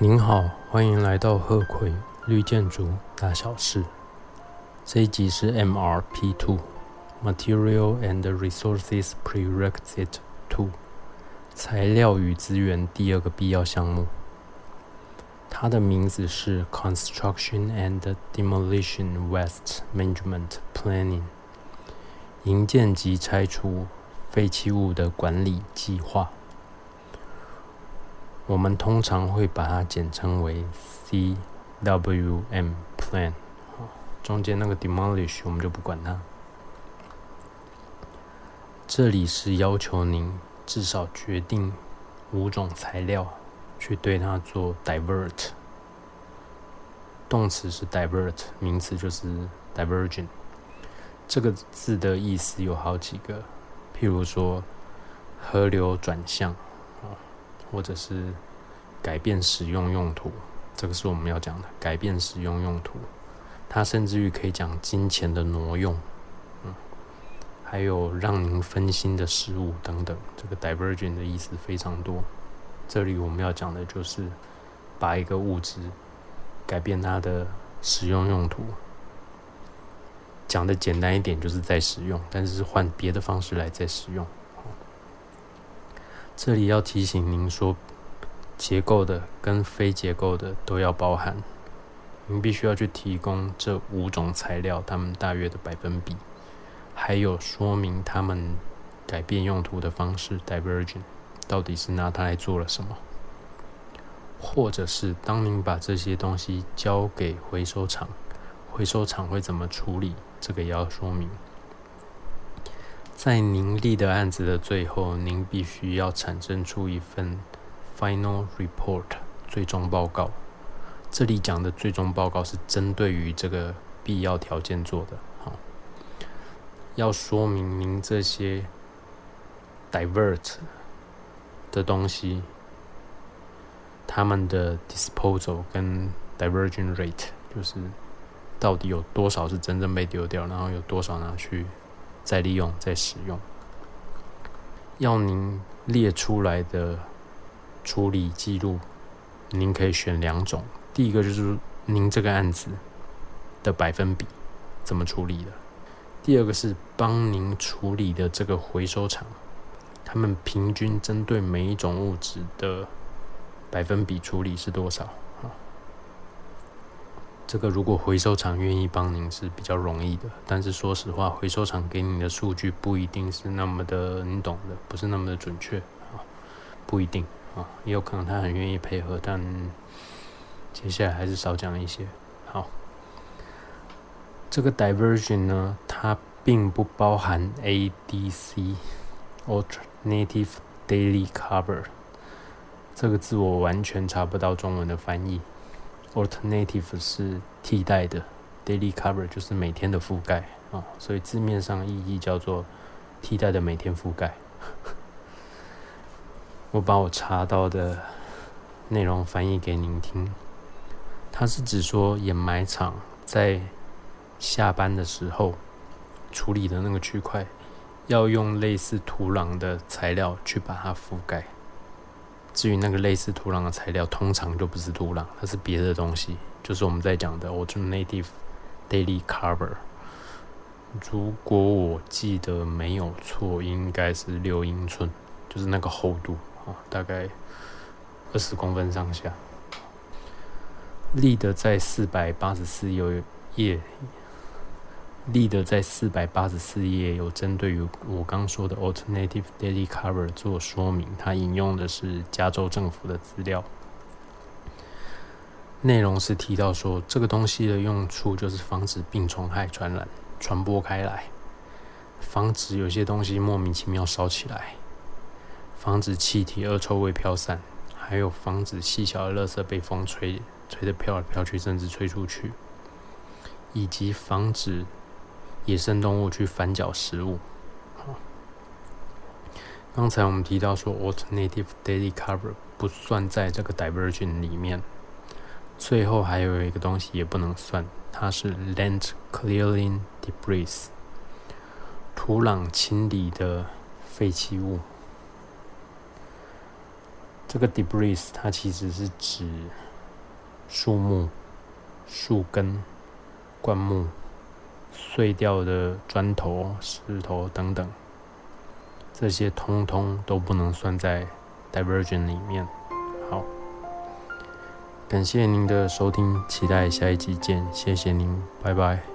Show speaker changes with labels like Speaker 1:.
Speaker 1: 您好，欢迎来到鹤葵绿建筑大小事。这一集是 MRP Two Material and Resources Prerequisite Two 材料与资源第二个必要项目。它的名字是 Construction and Demolition Waste Management Planning 营建及拆除废弃物的管理计划。我们通常会把它简称为 CWM Plan，中间那个 demolish 我们就不管它。这里是要求您至少决定五种材料，去对它做 divert。动词是 divert，名词就是 divergent。这个字的意思有好几个，譬如说河流转向。或者是改变使用用途，这个是我们要讲的。改变使用用途，它甚至于可以讲金钱的挪用，嗯，还有让您分心的事物等等。这个 divergent 的意思非常多。这里我们要讲的就是把一个物质改变它的使用用途。讲的简单一点，就是在使用，但是换别的方式来再使用。这里要提醒您说，结构的跟非结构的都要包含。您必须要去提供这五种材料它们大约的百分比，还有说明它们改变用途的方式 （divergent） 到底是拿它来做了什么，或者是当您把这些东西交给回收厂，回收厂会怎么处理，这个也要说明。在您立的案子的最后，您必须要产生出一份 final report 最终报告。这里讲的最终报告是针对于这个必要条件做的。好，要说明您这些 divert 的东西，他们的 disposal 跟 diversion rate，就是到底有多少是真正被丢掉，然后有多少拿去。再利用、再使用，要您列出来的处理记录，您可以选两种。第一个就是您这个案子的百分比怎么处理的；第二个是帮您处理的这个回收厂，他们平均针对每一种物质的百分比处理是多少。这个如果回收厂愿意帮您是比较容易的，但是说实话，回收厂给你的数据不一定是那么的，你懂的，不是那么的准确啊，不一定啊，也有可能他很愿意配合，但接下来还是少讲一些。好，这个 diversion 呢，它并不包含 ADC（Alternative Daily Cover） 这个字，我完全查不到中文的翻译。Alternative 是替代的，Daily Cover 就是每天的覆盖啊，所以字面上意义叫做替代的每天覆盖。我把我查到的内容翻译给您听，它是指说掩埋场在下班的时候处理的那个区块，要用类似土壤的材料去把它覆盖。至于那个类似土壤的材料，通常就不是土壤，它是别的东西，就是我们在讲的 alternative daily cover。如果我记得没有错，应该是六英寸，就是那个厚度啊，大概二十公分上下。立的在四百八十四页。立的在四百八十四页有针对于我刚说的 alternative daily cover 做说明，它引用的是加州政府的资料，内容是提到说这个东西的用处就是防止病虫害传染传播开来，防止有些东西莫名其妙烧起来，防止气体恶臭味飘散，还有防止细小的垃圾被风吹吹得飘来飘去，甚至吹出去，以及防止。野生动物去翻搅食物。刚才我们提到说，alternative daily cover 不算在这个 diversion 里面。最后还有一个东西也不能算，它是 land clearing debris，土壤清理的废弃物。这个 debris 它其实是指树木、树根、灌木、碎掉的砖头、石头等等，这些通通都不能算在 divergent 里面。好，感谢您的收听，期待下一集见，谢谢您，拜拜。